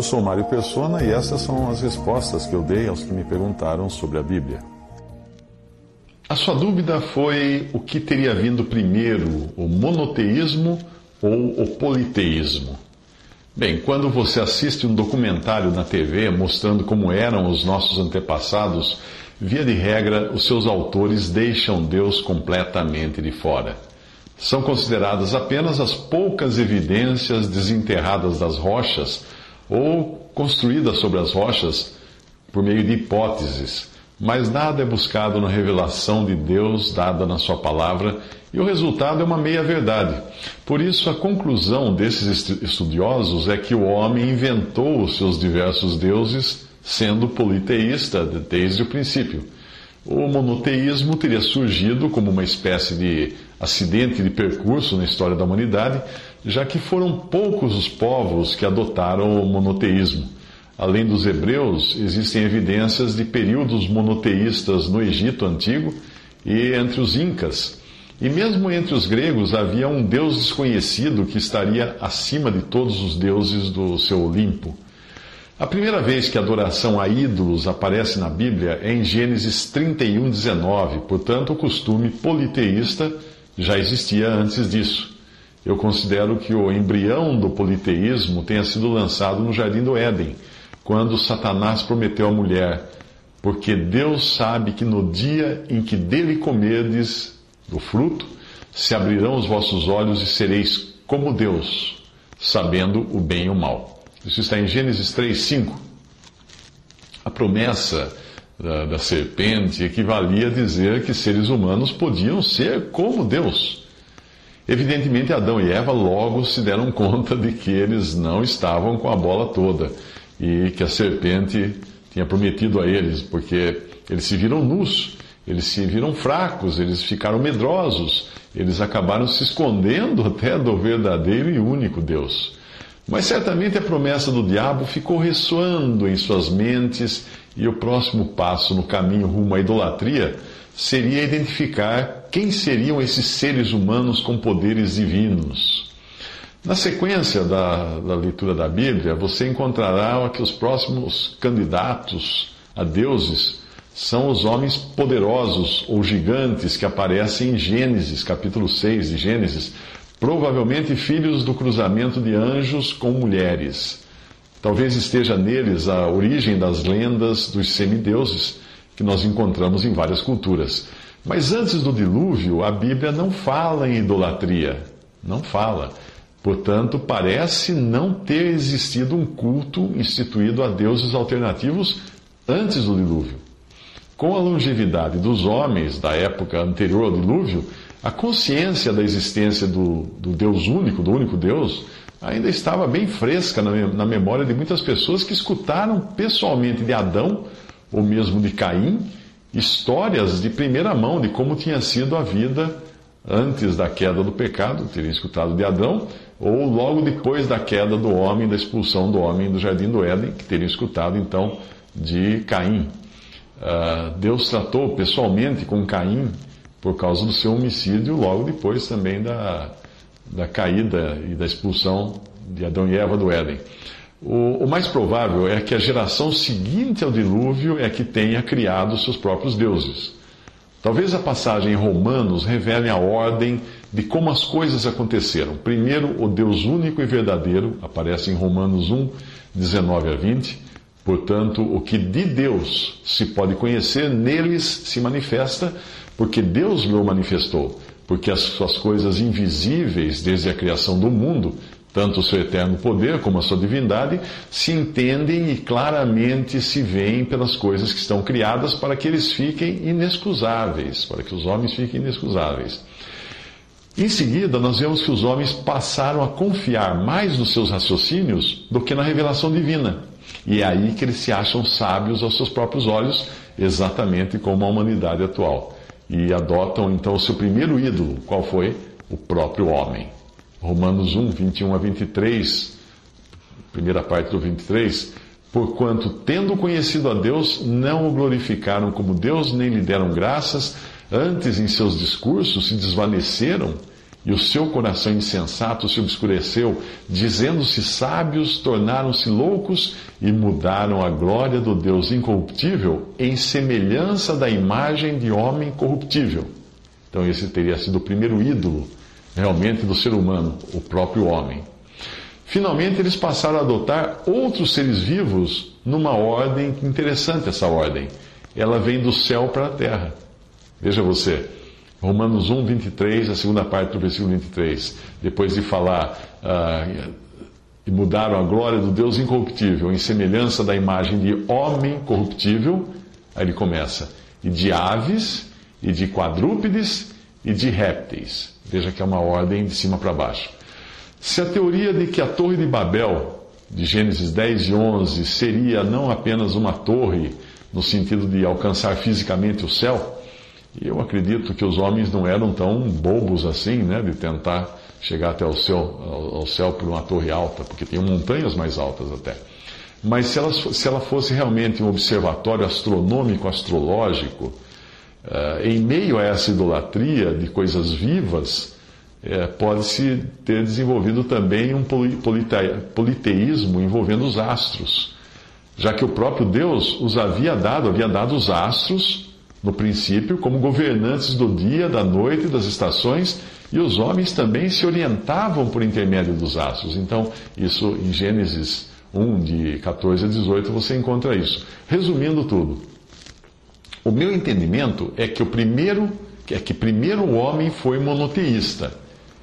Eu sou Mário Persona e essas são as respostas que eu dei aos que me perguntaram sobre a Bíblia. A sua dúvida foi o que teria vindo primeiro, o monoteísmo ou o politeísmo? Bem, quando você assiste um documentário na TV mostrando como eram os nossos antepassados, via de regra, os seus autores deixam Deus completamente de fora. São consideradas apenas as poucas evidências desenterradas das rochas ou construídas sobre as rochas por meio de hipóteses, mas nada é buscado na revelação de Deus dada na Sua palavra e o resultado é uma meia-verdade. Por isso, a conclusão desses estudiosos é que o homem inventou os seus diversos deuses, sendo politeísta desde o princípio. O monoteísmo teria surgido como uma espécie de acidente de percurso na história da humanidade, já que foram poucos os povos que adotaram o monoteísmo. Além dos hebreus, existem evidências de períodos monoteístas no Egito Antigo e entre os Incas e mesmo entre os gregos havia um deus desconhecido que estaria acima de todos os deuses do seu Olimpo. A primeira vez que a adoração a ídolos aparece na Bíblia é em Gênesis 31, 19, portanto, o costume politeísta já existia antes disso. Eu considero que o embrião do politeísmo tenha sido lançado no Jardim do Éden, quando Satanás prometeu à mulher: Porque Deus sabe que no dia em que dele comerdes, do fruto, se abrirão os vossos olhos e sereis como Deus, sabendo o bem e o mal. Isso está em Gênesis 3, 5. A promessa da, da serpente equivalia a dizer que seres humanos podiam ser como Deus. Evidentemente, Adão e Eva logo se deram conta de que eles não estavam com a bola toda e que a serpente tinha prometido a eles, porque eles se viram nus eles se viram fracos, eles ficaram medrosos, eles acabaram se escondendo até do verdadeiro e único Deus. Mas certamente a promessa do diabo ficou ressoando em suas mentes e o próximo passo no caminho rumo à idolatria seria identificar quem seriam esses seres humanos com poderes divinos. Na sequência da, da leitura da Bíblia, você encontrará que os próximos candidatos a deuses são os homens poderosos ou gigantes que aparecem em Gênesis, capítulo 6 de Gênesis, provavelmente filhos do cruzamento de anjos com mulheres. Talvez esteja neles a origem das lendas dos semideuses que nós encontramos em várias culturas. Mas antes do dilúvio, a Bíblia não fala em idolatria. Não fala. Portanto, parece não ter existido um culto instituído a deuses alternativos antes do dilúvio. Com a longevidade dos homens da época anterior ao dilúvio, a consciência da existência do, do Deus único, do único Deus, ainda estava bem fresca na, memória de muitas pessoas que escutaram pessoalmente de Adão, ou mesmo de Caim, histórias de primeira mão de como tinha sido a vida antes da queda do pecado, teriam escutado de Adão, ou logo depois da queda do homem, da expulsão do homem do jardim do Éden, que teriam escutado então de Caim. Uh, Deus tratou pessoalmente com Caim por causa do seu homicídio, logo depois também da, da caída e da expulsão de Adão e Eva do Éden. O, o, mais provável é que a geração seguinte ao dilúvio é que tenha criado seus próprios deuses. Talvez a passagem em Romanos revele a ordem de como as coisas aconteceram. Primeiro, o Deus único e verdadeiro, aparece em Romanos 1, 19 a 20. Portanto, o que de Deus se pode conhecer, neles se manifesta, porque Deus lhe manifestou. Porque as suas coisas invisíveis desde a criação do mundo, tanto o seu eterno poder como a sua divindade, se entendem e claramente se veem pelas coisas que estão criadas para que eles fiquem inexcusáveis, para que os homens fiquem inexcusáveis. Em seguida, nós vemos que os homens passaram a confiar mais nos seus raciocínios do que na revelação divina. E é aí que eles se acham sábios aos seus próprios olhos, exatamente como a humanidade atual. E adotam então o seu primeiro ídolo, qual foi? O próprio homem. Romanos 1, 21 a 23, primeira parte do 23. Porquanto, tendo conhecido a Deus, não o glorificaram como Deus, nem lhe deram graças, antes em seus discursos se desvaneceram e o seu coração insensato se obscureceu, dizendo-se sábios, tornaram-se loucos e mudaram a glória do Deus incorruptível em semelhança da imagem de homem corruptível. Então, esse teria sido o primeiro ídolo, realmente, do ser humano, o próprio homem. Finalmente, eles passaram a adotar outros seres vivos numa ordem interessante, essa ordem. Ela vem do céu para a terra. Veja você. Romanos 1, 23, a segunda parte do versículo 23. Depois de falar, uh, e mudaram a glória do Deus incorruptível em semelhança da imagem de homem corruptível, aí ele começa, e de aves, e de quadrúpedes, e de répteis. Veja que é uma ordem de cima para baixo. Se a teoria de que a Torre de Babel, de Gênesis 10 e 11, seria não apenas uma torre, no sentido de alcançar fisicamente o céu, e eu acredito que os homens não eram tão bobos assim, né, de tentar chegar até o céu, ao, céu por uma torre alta, porque tem montanhas mais altas até. Mas se ela, se ela fosse realmente um observatório astronômico, astrológico, uh, em meio a essa idolatria de coisas vivas, uh, pode-se ter desenvolvido também um politeísmo envolvendo os astros, já que o próprio Deus os havia dado, havia dado os astros no princípio, como governantes do dia, da noite, das estações, e os homens também se orientavam por intermédio dos astros. Então, isso em Gênesis 1, de 14 a 18, você encontra isso. Resumindo tudo, o meu entendimento é que o primeiro é que primeiro o homem foi monoteísta.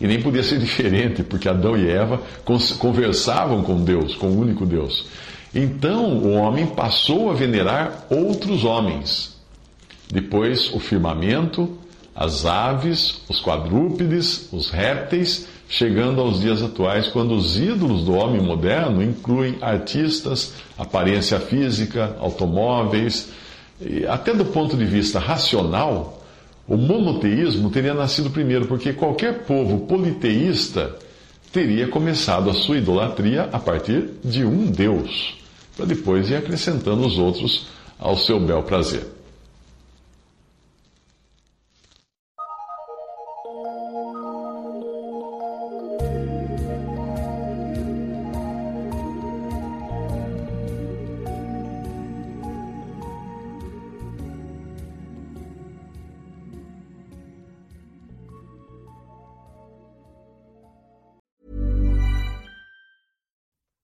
E nem podia ser diferente, porque Adão e Eva conversavam com Deus, com o único Deus. Então o homem passou a venerar outros homens. Depois o firmamento, as aves, os quadrúpedes, os répteis, chegando aos dias atuais, quando os ídolos do homem moderno incluem artistas, aparência física, automóveis. até do ponto de vista racional, o monoteísmo teria nascido primeiro, porque qualquer povo politeísta teria começado a sua idolatria a partir de um Deus, para depois ir acrescentando os outros ao seu bel prazer.